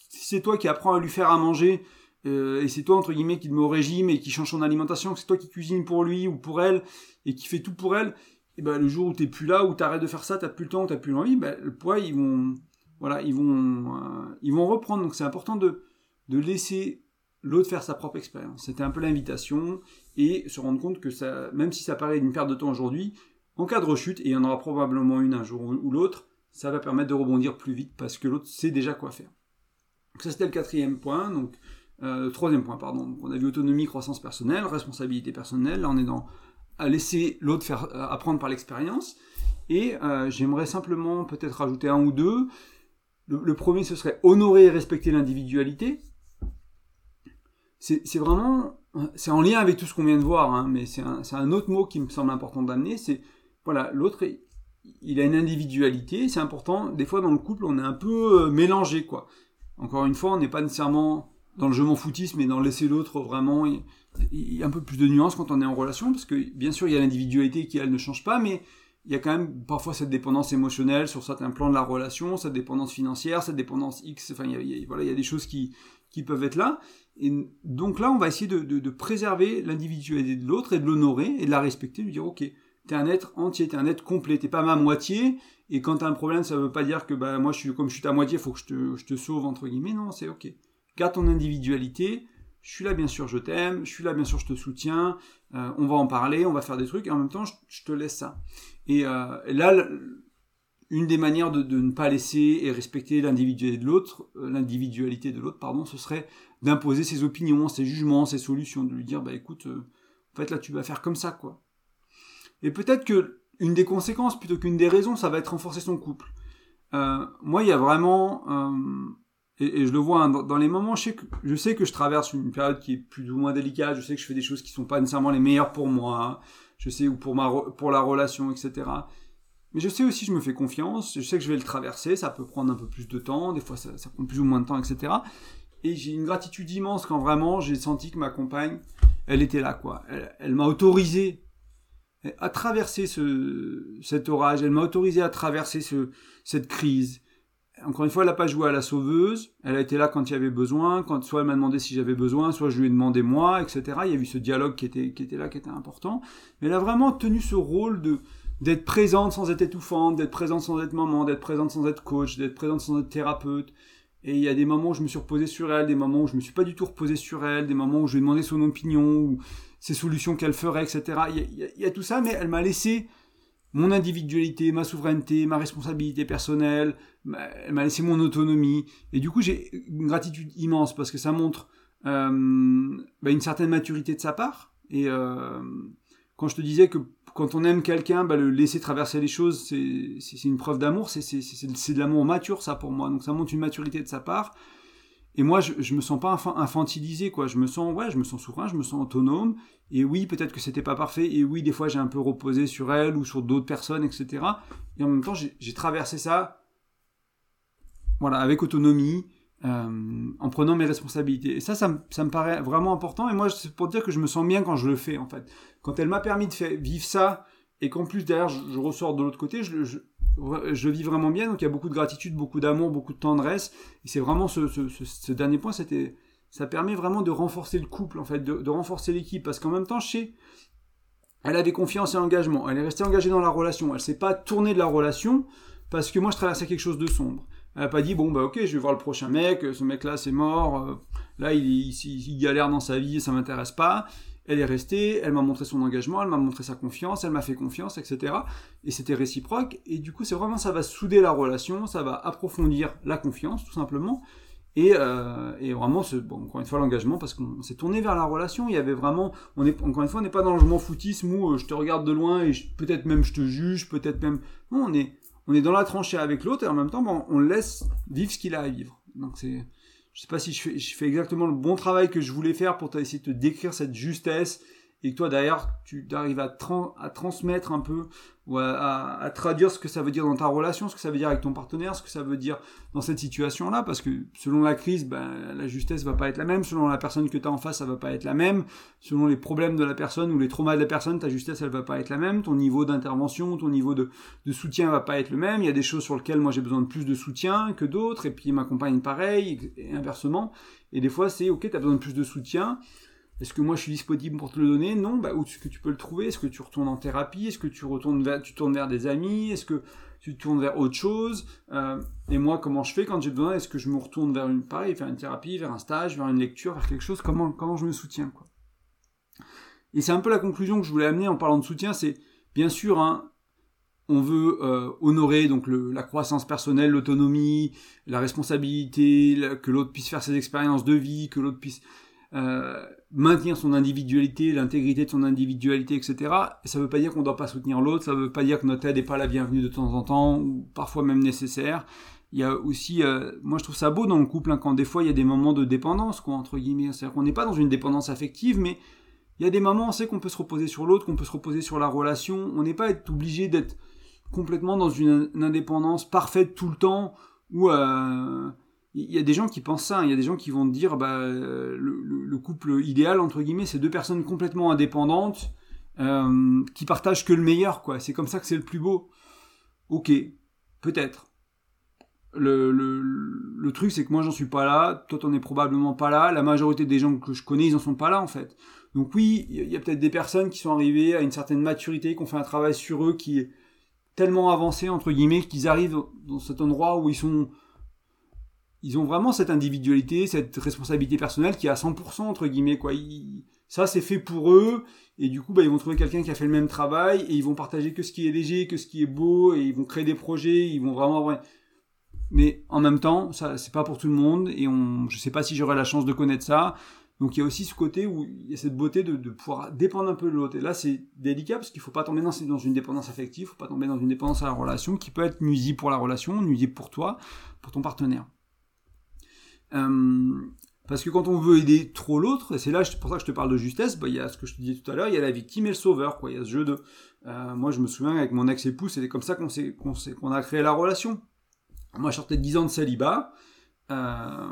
c'est toi qui apprends à lui faire à manger, euh, et c'est toi, entre guillemets, qui le met au régime et qui change son alimentation, c'est toi qui cuisine pour lui ou pour elle, et qui fait tout pour elle, et ben le jour où t'es plus là, où t'arrêtes de faire ça, t'as plus le temps, t'as plus l'envie, ben, le poids ils vont, voilà, ils vont, euh, ils vont reprendre. Donc c'est important de de laisser l'autre faire sa propre expérience. C'était un peu l'invitation et se rendre compte que ça, même si ça paraît une perte de temps aujourd'hui, en cas de rechute, et il y en aura probablement une un jour ou l'autre, ça va permettre de rebondir plus vite parce que l'autre sait déjà quoi faire. Donc ça c'était le quatrième point. Donc euh, troisième point, pardon. Donc, on a vu autonomie, croissance personnelle, responsabilité personnelle. Là on est dans à laisser l'autre faire euh, apprendre par l'expérience. Et euh, j'aimerais simplement peut-être rajouter un ou deux. Le, premier, ce serait honorer et respecter l'individualité. C'est vraiment, c'est en lien avec tout ce qu'on vient de voir, hein, mais c'est un, autre mot qui me semble important d'amener. C'est voilà, l'autre, il a une individualité. C'est important. Des fois, dans le couple, on est un peu euh, mélangé, quoi. Encore une fois, on n'est pas nécessairement dans le je m'en foutisme, mais dans laisser l'autre vraiment il y a un peu plus de nuances quand on est en relation, parce que bien sûr il y a l'individualité qui elle ne change pas, mais il y a quand même parfois cette dépendance émotionnelle sur certains plans de la relation, cette dépendance financière, cette dépendance X, enfin, il y a, voilà, il y a des choses qui, qui peuvent être là. Et donc là, on va essayer de, de, de préserver l'individualité de l'autre et de l'honorer et de la respecter, de dire, ok, t'es un être entier, t'es un être complet, t'es pas ma moitié, et quand t'as un problème, ça veut pas dire que, bah, moi, je suis, comme je suis ta moitié, faut que je te, je te sauve, entre guillemets, non, c'est ok. Garde ton individualité, je suis là, bien sûr, je t'aime, je suis là, bien sûr, je te soutiens, euh, on va en parler, on va faire des trucs, et en même temps, je, te laisse ça. Et, euh, là, une des manières de, ne pas laisser et respecter l'individualité de l'autre, euh, l'individualité de l'autre, pardon, ce serait d'imposer ses opinions, ses jugements, ses solutions, de lui dire, bah écoute, en fait là, tu vas faire comme ça, quoi. Et peut-être que une des conséquences, plutôt qu'une des raisons, ça va être renforcer son couple. moi, il y a vraiment et, je le vois hein, dans, les moments, je sais, que, je sais que je traverse une période qui est plus ou moins délicate, je sais que je fais des choses qui sont pas nécessairement les meilleures pour moi, je sais, ou pour, ma, pour la relation, etc. Mais je sais aussi je me fais confiance, je sais que je vais le traverser, ça peut prendre un peu plus de temps, des fois ça, prend plus ou moins de temps, etc. Et j'ai une gratitude immense quand vraiment j'ai senti que ma compagne, elle était là, quoi. Elle m'a autorisé à traverser ce, cet orage, elle m'a autorisé à traverser ce, cette crise encore une fois, elle n'a pas joué à la sauveuse. Elle a été là quand il y avait besoin. Quand soit elle m'a demandé si j'avais besoin, soit je lui ai demandé moi, etc. Il y a eu ce dialogue qui était, qui était là, qui était important. Mais elle a vraiment tenu ce rôle de d'être présente sans être étouffante, d'être présente sans être maman, d'être présente sans être coach, d'être présente sans être thérapeute. Et il y a des moments où je me suis reposé sur elle, des moments où je me suis pas du tout reposé sur elle, des moments où je lui ai demandé son opinion, ou ses solutions qu'elle ferait, etc. Il y a tout ça, mais elle m'a laissé mon individualité, ma souveraineté, ma responsabilité personnelle, elle m'a laissé mon autonomie. Et du coup, j'ai une gratitude immense parce que ça montre euh, bah, une certaine maturité de sa part. Et euh, quand je te disais que quand on aime quelqu'un, bah, le laisser traverser les choses, c'est une preuve d'amour, c'est de l'amour mature, ça pour moi. Donc ça montre une maturité de sa part. Et moi, je, je me sens pas infantilisé, quoi. Je me sens, ouais, je me sens souverain, je me sens autonome. Et oui, peut-être que c'était pas parfait. Et oui, des fois, j'ai un peu reposé sur elle ou sur d'autres personnes, etc. Et en même temps, j'ai traversé ça, voilà, avec autonomie, euh, en prenant mes responsabilités. Et ça, ça, me paraît vraiment important. Et moi, c'est pour dire que je me sens bien quand je le fais, en fait. Quand elle m'a permis de faire, vivre ça, et qu'en plus, derrière, je, ressors de l'autre côté, je, je, je vis vraiment bien, donc il y a beaucoup de gratitude, beaucoup d'amour, beaucoup de tendresse. Et c'est vraiment ce, dernier point, c'était, ça permet vraiment de renforcer le couple, en fait, de, renforcer l'équipe, parce qu'en même temps, chez, elle avait confiance et engagement, elle est restée engagée dans la relation, elle s'est pas tournée de la relation parce que moi je traversais quelque chose de sombre. Elle a pas dit bon bah ok je vais voir le prochain mec, ce mec là c'est mort, euh, là il, il, il, galère dans sa vie, ça m'intéresse pas. Elle est restée, elle m'a montré son engagement, elle m'a montré sa confiance, elle m'a fait confiance, etc. Et c'était réciproque. Et du coup, c'est vraiment ça va souder la relation, ça va approfondir la confiance, tout simplement. Et, euh, et vraiment, bon, encore une fois, l'engagement, parce qu'on s'est tourné vers la relation. Il y avait vraiment, on est, encore une fois, on n'est pas dans le je foutisme où euh, je te regarde de loin et peut-être même je te juge, peut-être même. Non, on est, on est dans la tranchée avec l'autre et en même temps, bon, on laisse vivre ce qu'il a à vivre. Donc c'est, je sais pas si je fais, je fais exactement le bon travail que je voulais faire pour essayer de te décrire cette justesse et que toi d'ailleurs tu arrives à, transmettre un peu ou à, traduire ce que ça veut dire dans ta relation, ce que ça veut dire avec ton partenaire, ce que ça veut dire dans cette situation-là, parce que selon la crise, ben, la justesse va pas être la même, selon la personne que tu as en face, ça va pas être la même, selon les problèmes de la personne ou les traumas de la personne, ta justesse, elle va pas être la même, ton niveau d'intervention, ton niveau de, de soutien va pas être le même, il y a des choses sur lesquelles moi j'ai besoin de plus de soutien que d'autres, et puis ma compagne pareil, et inversement, et des fois c'est ok, tu as besoin de plus de soutien, est-ce que moi je suis disponible pour te le donner? Non. Bah, où est-ce que tu peux le trouver? Est-ce que tu retournes en thérapie? Est-ce que tu retournes vers, tu tournes vers des amis? Est-ce que tu tournes vers autre chose? Euh, Et moi, comment je fais quand j'ai besoin? Est-ce que je me retourne vers une pareil, vers une thérapie, vers un stage, vers une lecture, vers quelque chose? Comment comment je me soutiens Et c'est un peu la conclusion que je voulais amener en parlant de soutien. C'est bien sûr, hein, on veut euh, honorer donc la croissance personnelle, l'autonomie, la responsabilité, que l'autre puisse faire ses expériences de vie, que l'autre puisse euh, maintenir son individualité, l'intégrité de son individualité, etc. Et ça ne veut pas dire qu'on ne doit pas soutenir l'autre, ça ne veut pas dire que notre aide n'est pas la bienvenue de temps en temps, ou parfois même nécessaire. Il y a aussi, euh, moi je trouve ça beau dans le couple, hein, quand des fois il y a des moments de dépendance, quoi, entre guillemets. C'est-à-dire qu'on n'est pas dans une dépendance affective, mais il y a des moments, on sait qu'on peut se reposer sur l'autre, qu'on peut se reposer sur la relation. On n'est pas obligé d'être complètement dans une, indépendance parfaite tout le temps, où... Euh, il y a des gens qui pensent ça, hein. il y a des gens qui vont dire bah, le, couple idéal, entre guillemets, c'est deux personnes complètement indépendantes, euh, qui partagent que le meilleur, quoi. C'est comme ça que c'est le plus beau. Ok, peut-être. Le, le, le truc, c'est que moi, j'en suis pas là. Toi, t'en es probablement pas là. La majorité des gens que je connais, ils en sont pas là, en fait. Donc oui, il y a peut-être des personnes qui sont arrivées à une certaine maturité, qui ont fait un travail sur eux qui est tellement avancé, entre guillemets, qu'ils arrivent dans cet endroit où ils sont ils ont vraiment cette individualité, cette responsabilité personnelle qui est à 100% entre guillemets quoi. ça c'est fait pour eux et du coup bah, ils vont trouver quelqu'un qui a fait le même travail et ils vont partager que ce qui est léger, que ce qui est beau et ils vont créer des projets, ils vont vraiment mais en même temps ça c'est pas pour tout le monde et on je sais pas si j'aurai la chance de connaître ça. Donc il y a aussi ce côté où il y a cette beauté de, pouvoir dépendre un peu de l'autre. Et là c'est délicat parce qu'il faut pas tomber dans, dans une dépendance affective, faut pas tomber dans une dépendance à la relation qui peut être nuisible pour la relation, nuisible pour toi, pour ton partenaire. Euh, parce que quand on veut aider trop l'autre, et c'est là pour ça que je te parle de justesse, bah, il y a ce que je te disais tout à l'heure, il y a la victime et le sauveur. Il y a ce jeu de. Euh, moi, je me souviens avec mon ex-époux, c'était comme ça qu'on a créé la relation. Moi, je sortais de 10 ans de célibat, euh,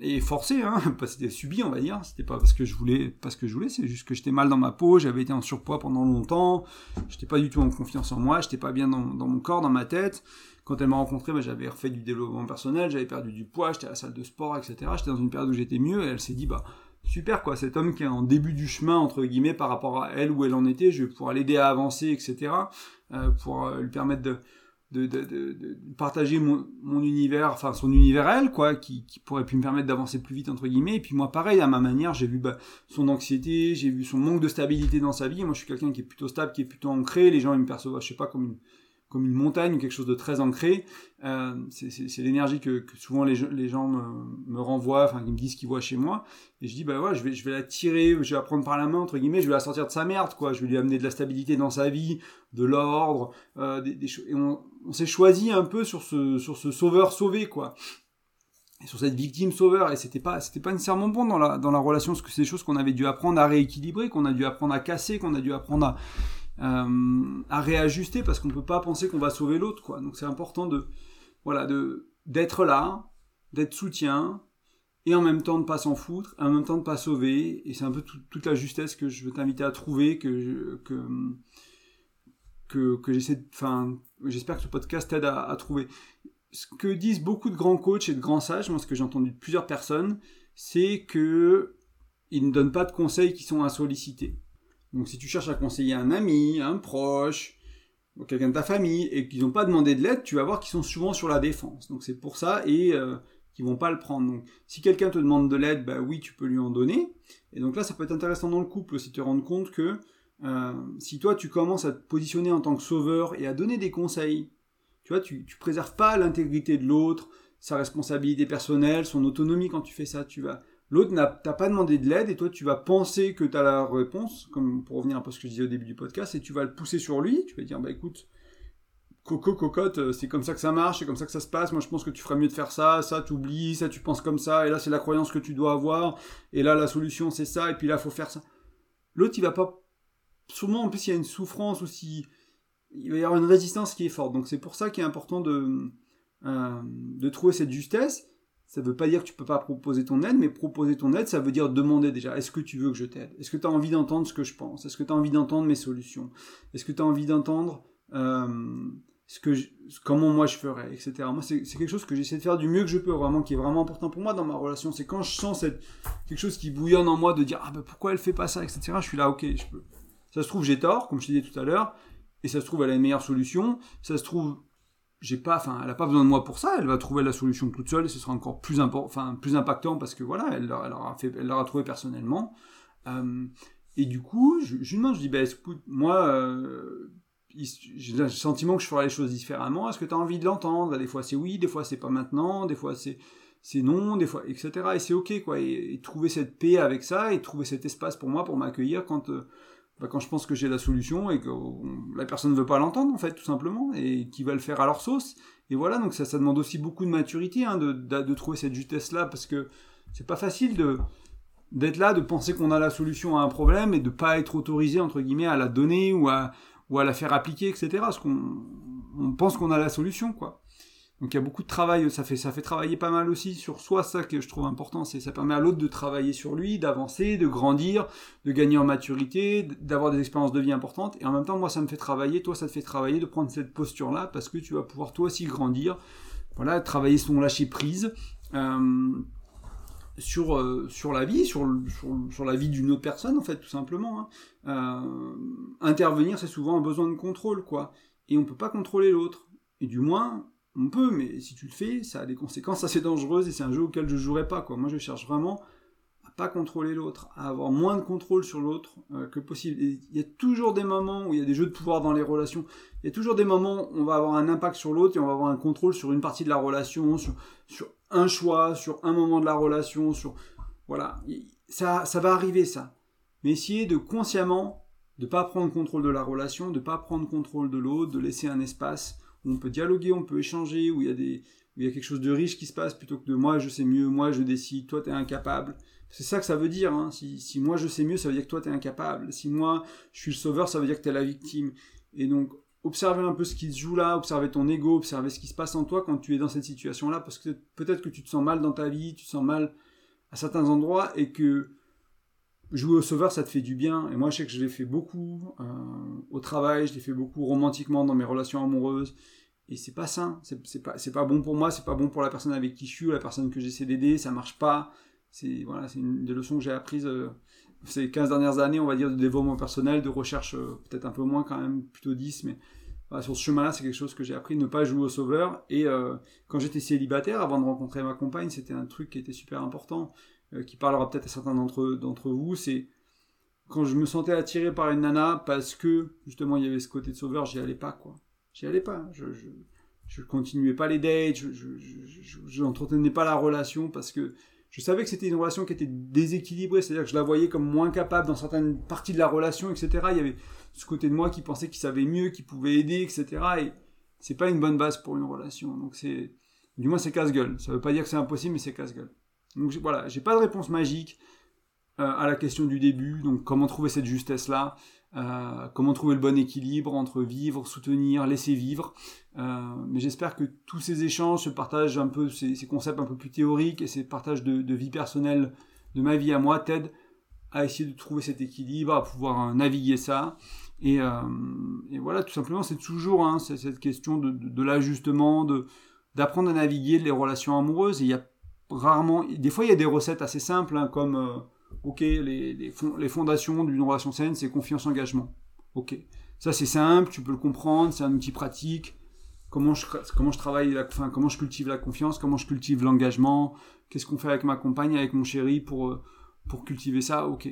et forcé, hein, c'était subi, on va dire. C'était pas parce que je voulais, parce que je voulais, c'est juste que j'étais mal dans ma peau, j'avais été en surpoids pendant longtemps, j'étais pas du tout en confiance en moi, j'étais pas bien dans, mon corps, dans ma tête. Quand elle m'a rencontré, bah, j'avais refait du développement personnel, j'avais perdu du poids, j'étais à la salle de sport, etc. J'étais dans une période où j'étais mieux, et elle s'est dit, bah, super quoi, cet homme qui est en début du chemin, entre guillemets, par rapport à elle où elle en était, je vais pouvoir l'aider à avancer, etc. Euh, pour euh, lui permettre de, partager mon, univers, enfin son univers elle, quoi, qui, pourrait plus me permettre d'avancer plus vite, entre guillemets. Et puis moi, pareil, à ma manière, j'ai vu bah, son anxiété, j'ai vu son manque de stabilité dans sa vie. Moi, je suis quelqu'un qui est plutôt stable, qui est plutôt ancré. Les gens, ils me perçoivent, je sais pas, comme une comme une montagne quelque chose de très ancré. Euh, c'est l'énergie que, que, souvent les, les gens me, renvoient, enfin qui me disent qu'ils voient chez moi. Et je dis bah ouais, je vais je vais la tirer, je vais la prendre par la main entre guillemets, je vais la sortir de sa merde quoi. Je vais lui amener de la stabilité dans sa vie, de l'ordre, euh, des, des et on, on s'est choisi un peu sur ce sur ce sauveur sauvé quoi. Et sur cette victime sauveur et c'était pas c'était pas nécessairement bon dans la dans la relation parce que c'est des choses qu'on avait dû apprendre à rééquilibrer qu'on a dû apprendre à casser qu'on a dû apprendre à à réajuster parce qu'on ne peut pas penser qu'on va sauver l'autre quoi. Donc c'est important de voilà de d'être là, d'être soutien et en même temps de pas s'en foutre, en même temps de pas sauver. Et c'est un peu toute la justesse que je veux t'inviter à trouver que que que, que j'essaie enfin j'espère que ce podcast t'aide à, à, trouver. Ce que disent beaucoup de grands coachs et de grands sages moi ce que j'ai entendu de plusieurs personnes c'est que ils ne donnent pas de conseils qui sont insollicités donc si tu cherches à conseiller un ami, un proche, quelqu'un de ta famille, et qu'ils n'ont pas demandé de l'aide, tu vas voir qu'ils sont souvent sur la défense. Donc c'est pour ça et euh, qu'ils vont pas le prendre. Donc si quelqu'un te demande de l'aide, bah oui, tu peux lui en donner. Et donc là, ça peut être intéressant dans le couple aussi de te rendre compte que euh, si toi tu commences à te positionner en tant que sauveur et à donner des conseils, tu vois, tu, tu préserves pas l'intégrité de l'autre, sa responsabilité personnelle, son autonomie quand tu fais ça, tu vas L'autre n'a pas demandé de l'aide et toi tu vas penser que tu as la réponse, comme pour revenir un peu à ce que je disais au début du podcast, et tu vas le pousser sur lui, tu vas dire bah écoute, coco, cocotte, euh, c'est comme ça que ça marche, c'est comme ça que ça se passe, moi je pense que tu ferais mieux de faire ça, ça t'oublies, ça tu penses comme ça, et là c'est la croyance que tu dois avoir, et là la solution c'est ça, et puis là faut faire ça. L'autre il va pas, souvent en plus il y a une souffrance aussi, il va y avoir une résistance qui est forte, donc c'est pour ça qu'il est important de, euh, de trouver cette justesse, ça ne veut pas dire que tu peux pas proposer ton aide, mais proposer ton aide, ça veut dire demander déjà, est-ce que tu veux que je t'aide? Est-ce que tu as envie d'entendre ce que je pense? Est-ce que tu as envie d'entendre mes solutions? Est-ce que tu as envie d'entendre euh, comment moi je ferais, etc. Moi, c'est quelque chose que j'essaie de faire du mieux que je peux, vraiment, qui est vraiment important pour moi dans ma relation. C'est quand je sens quelque chose qui bouillonne en moi de dire, ah ben pourquoi elle fait pas ça, etc. Je suis là, ok, je peux. Ça se trouve, j'ai tort, comme je te disais tout à l'heure, et ça se trouve, elle a une meilleure solution. Ça se trouve, j'ai pas, enfin, elle a pas besoin de moi pour ça. Elle va trouver la solution toute seule et ce sera encore plus enfin, plus impactant parce que voilà, elle, elle aura fait, elle l'aura trouvé personnellement. Euh, et du coup, je, je lui demande, je dis, bah, écoute, moi, euh, j'ai le sentiment que je ferai les choses différemment. Est-ce que tu as envie de l'entendre? Des fois c'est oui, des fois c'est pas maintenant, des fois c'est c'est non, des fois, etc. Et c'est ok, quoi. Et, trouver cette paix avec ça et trouver cet espace pour moi pour m'accueillir quand euh, bah, quand je pense que j'ai la solution et que la personne ne veut pas l'entendre, en fait, tout simplement, et qui va le faire à leur sauce. Et voilà, donc ça, ça demande aussi beaucoup de maturité hein, de, trouver cette justesse-là, parce que c'est pas facile de d'être là, de penser qu'on a la solution à un problème et de pas être autorisé, entre guillemets, à la donner ou à, ou à la faire appliquer, etc. Parce qu'on on pense qu'on a la solution, quoi. Donc il y a beaucoup de travail, ça fait, ça fait travailler pas mal aussi sur soi, ça que je trouve important, c'est ça permet à l'autre de travailler sur lui, d'avancer, de grandir, de gagner en maturité, d'avoir des expériences de vie importantes, et en même temps moi ça me fait travailler, toi ça te fait travailler de prendre cette posture-là, parce que tu vas pouvoir toi aussi grandir, voilà, travailler son lâcher prise. Euh, sur, euh, sur la vie, sur, sur, la vie d'une autre personne, en fait, tout simplement. Hein. Euh, intervenir, c'est souvent un besoin de contrôle, quoi. Et on peut pas contrôler l'autre. Et du moins, on peut, mais si tu le fais, ça a des conséquences assez dangereuses et c'est un jeu auquel je jouerai pas. Moi, je cherche vraiment à pas contrôler l'autre, à avoir moins de contrôle sur l'autre euh, que possible. il y a toujours des moments où il y a des jeux de pouvoir dans les relations. Il y a toujours des moments où on va avoir un impact sur l'autre et on va avoir un contrôle sur une partie de la relation, sur, un choix, sur un moment de la relation, voilà, ça, ça va arriver ça. Mais essayer de consciemment de pas prendre contrôle de la relation, de pas prendre contrôle de l'autre, de laisser un espace où on peut dialoguer, on peut échanger, où il y a des où il y a quelque chose de riche qui se passe plutôt que de moi je sais mieux, moi je décide, toi tu es incapable. C'est ça que ça veut dire. Hein. Si, si moi je sais mieux, ça veut dire que toi tu es incapable. Si moi je suis le sauveur, ça veut dire que tu es la victime. Et donc observer un peu ce qui se joue là, observer ton ego, observer ce qui se passe en toi quand tu es dans cette situation-là, parce que peut-être que tu te sens mal dans ta vie, tu te sens mal à certains endroits, et que jouer au sauveur, ça te fait du bien. Et moi, je sais que je l'ai fait beaucoup euh, au travail, je l'ai fait beaucoup romantiquement dans mes relations amoureuses. Et c'est pas sain, c'est pas, pas bon pour moi, c'est pas bon pour la personne avec qui je suis, la personne que j'essaie d'aider, ça marche pas. C'est voilà, une des leçons que j'ai apprises euh, ces 15 dernières années, on va dire, de développement personnel, de recherche, euh, peut-être un peu moins quand même, plutôt 10, mais sur ce chemin-là, c'est quelque chose que j'ai appris, ne pas jouer au sauveur. Et quand j'étais célibataire, avant de rencontrer ma compagne, c'était un truc qui était super important, euh, qui parlera peut-être à certains d'entre, vous, c'est quand je me sentais attiré par une nana parce que, justement, il y avait ce côté de sauveur, j'y allais pas, quoi. J'y allais pas. Je, continuais pas les dates, je, n'entretenais pas la relation parce que je savais que c'était une relation qui était déséquilibrée, c'est-à-dire que je la voyais comme moins capable dans certaines parties de la relation, etc. Il y avait ce côté de moi qui pensait qu'il savait mieux, qu'il pouvait aider, etc. Et c'est pas une bonne base pour une relation. Donc c'est, du moins c'est casse-gueule. Ça veut pas dire que c'est impossible, mais c'est casse-gueule. Donc voilà, j'ai pas de réponse magique euh, à la question du début. Donc comment trouver cette justesse là euh, comment trouver le bon équilibre entre vivre, soutenir, laisser vivre. Euh, mais j'espère que tous ces échanges, ce partage un peu, ces, concepts un peu plus théoriques et ces partages de, vie personnelle, de ma vie à moi, t'aident à essayer de trouver cet équilibre, à pouvoir naviguer ça. Et, voilà, tout simplement, c'est toujours hein, cette question de, l'ajustement, d'apprendre à naviguer les relations amoureuses. Il y a rarement, des fois, il y a des recettes assez simples, hein, comme ok, les, les, fondations d'une relation saine, c'est confiance, engagement. Ok. Ça, c'est simple, tu peux le comprendre, c'est un outil pratique. Comment je, comment je travaille, la, enfin, comment je cultive la confiance, comment je cultive l'engagement, qu'est-ce qu'on fait avec ma compagne, avec mon chéri pour, euh, pour cultiver ça, ok.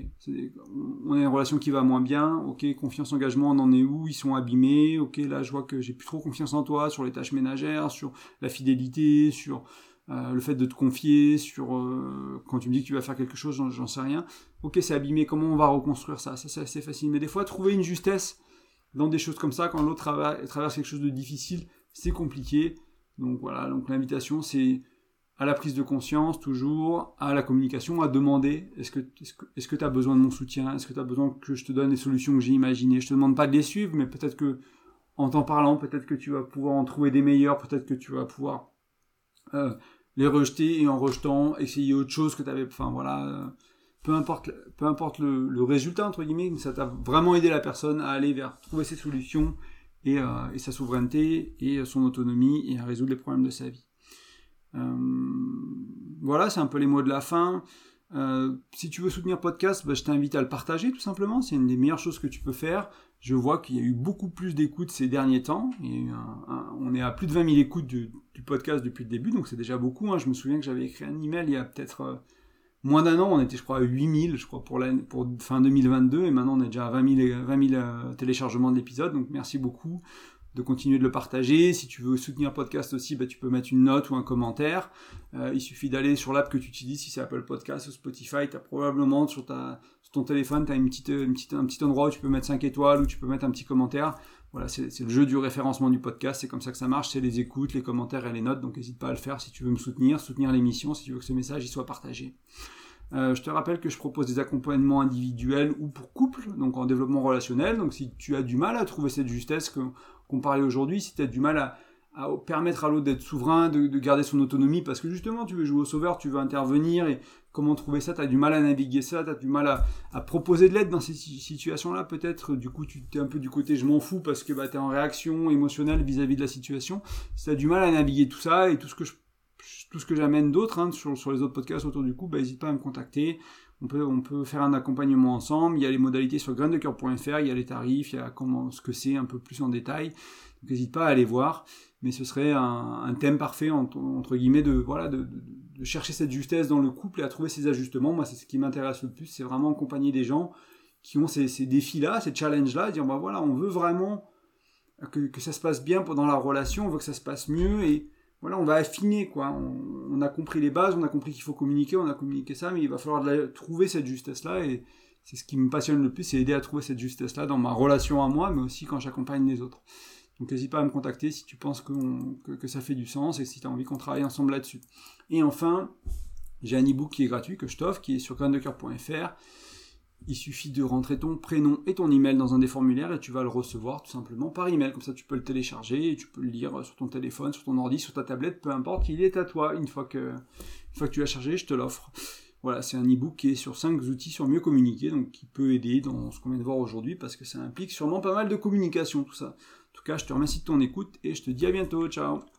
On a une relation qui va moins bien, ok, confiance, engagement, on en est où Ils sont abîmés, ok, là je vois que j'ai plus trop confiance en toi sur les tâches ménagères, sur la fidélité, sur euh, le fait de te confier sur euh, quand tu me dis que tu vas faire quelque chose, j'en sais rien. Ok, c'est abîmé, comment on va reconstruire ça? Ça, c'est assez facile. Mais des fois, trouver une justesse dans des choses comme ça, quand l'autre traverse quelque chose de difficile, c'est compliqué. Donc voilà, donc l'invitation, c'est à la prise de conscience, toujours, à la communication, à demander est-ce que tu as besoin de mon soutien? Est-ce que tu as besoin que je te donne les solutions que j'ai imaginées? Je te demande pas de les suivre, mais peut-être que en t'en parlant, peut-être que tu vas pouvoir en trouver des meilleurs, peut-être que tu vas pouvoir euh, les rejeter et en rejetant, essayer autre chose que tu avais. Enfin voilà, euh, peu importe, peu importe le, résultat, entre guillemets, ça t'a vraiment aidé la personne à aller vers trouver ses solutions et, euh, sa souveraineté et son autonomie et à résoudre les problèmes de sa vie. Euh, voilà, c'est un peu les mots de la fin. si tu veux soutenir podcast, bah, je t'invite à le partager tout simplement. C'est une des meilleures choses que tu peux faire je vois qu'il y a eu beaucoup plus d'écoutes ces derniers temps. on est à plus de 20 000 écoutes du, podcast depuis le début, donc c'est déjà beaucoup. Hein. Je me souviens que j'avais écrit un email il y a peut-être euh, moins d'un an. On était, je crois, à 8 000, je crois, pour, pour fin 2022. Et maintenant, on est déjà à 20 000, 20 000 téléchargements de l'épisode. Donc merci beaucoup de continuer de le partager. Si tu veux soutenir le podcast aussi, bah, tu peux mettre une note ou un commentaire. Euh, il suffit d'aller sur l'app que tu utilises, si c'est Apple Podcast ou Spotify, tu as probablement sur, ta, ton téléphone, tu as une petite, une petite, un petit endroit où tu peux mettre 5 étoiles, ou tu peux mettre un petit commentaire. Voilà, c'est le jeu du référencement du podcast, c'est comme ça que ça marche, c'est les écoutes, les commentaires et les notes, donc n'hésite pas à le faire si tu veux me soutenir, soutenir l'émission, si tu veux que ce message y soit partagé. Euh, je te rappelle que je propose des accompagnements individuels ou pour couple, donc en développement relationnel. Donc si tu as du mal à trouver cette justesse qu'on parlait aujourd'hui, si tu as du mal à, à permettre à l'autre d'être souverain, de, garder son autonomie, parce que justement, tu veux jouer au sauveur, tu veux intervenir, et comment trouver ça? Tu as du mal à naviguer ça, tu as du mal à, proposer de l'aide dans ces situations-là, peut-être? Du coup, tu es un peu du côté je m'en fous parce que bah, tu en réaction émotionnelle vis-à-vis de la situation. Si tu du mal à naviguer tout ça, et tout ce que j'amène d'autres hein, sur, les autres podcasts autour du coup, bah, n'hésite pas à me contacter. On peut, on peut faire un accompagnement ensemble. Il y a les modalités sur graindecoeur.fr, il y a les tarifs, il y a comment, ce que c'est un peu plus en détail. Donc n'hésite pas à aller voir mais ce serait un, thème parfait entre, guillemets de voilà de, chercher cette justesse dans le couple et à trouver ces ajustements. Moi, c'est ce qui m'intéresse le plus, c'est vraiment accompagner des gens qui ont ces, défis-là, ces challenges-là, dire bah voilà, on veut vraiment que, ça se passe bien pendant la relation, on veut que ça se passe mieux et voilà, on va affiner quoi. On, a compris les bases, on a compris qu'il faut communiquer, on a communiqué ça, mais il va falloir trouver cette justesse-là et c'est ce qui me passionne le plus, c'est aider à trouver cette justesse-là dans ma relation à moi, mais aussi quand j'accompagne les autres. Donc n'hésite pas à me contacter si tu penses que, ça fait du sens et si tu as envie qu'on travaille ensemble là-dessus. Et enfin, j'ai un e-book qui est gratuit que je t'offre, qui est sur graindecoeur.fr. Il suffit de rentrer ton prénom et ton email dans un des formulaires et tu vas le recevoir tout simplement par email. Comme ça, tu peux le télécharger et tu peux le lire sur ton téléphone, sur ton ordi, sur ta tablette, peu importe, il est à toi. Une fois que, une fois que tu l'as chargé, je te l'offre. Voilà, c'est un e-book qui est sur 5 outils sur mieux communiquer, donc qui peut aider dans ce qu'on vient de voir aujourd'hui, parce que ça implique sûrement pas mal de communication, tout ça. Cas, je te remercie de ton écoute et je te dis à bientôt. Ciao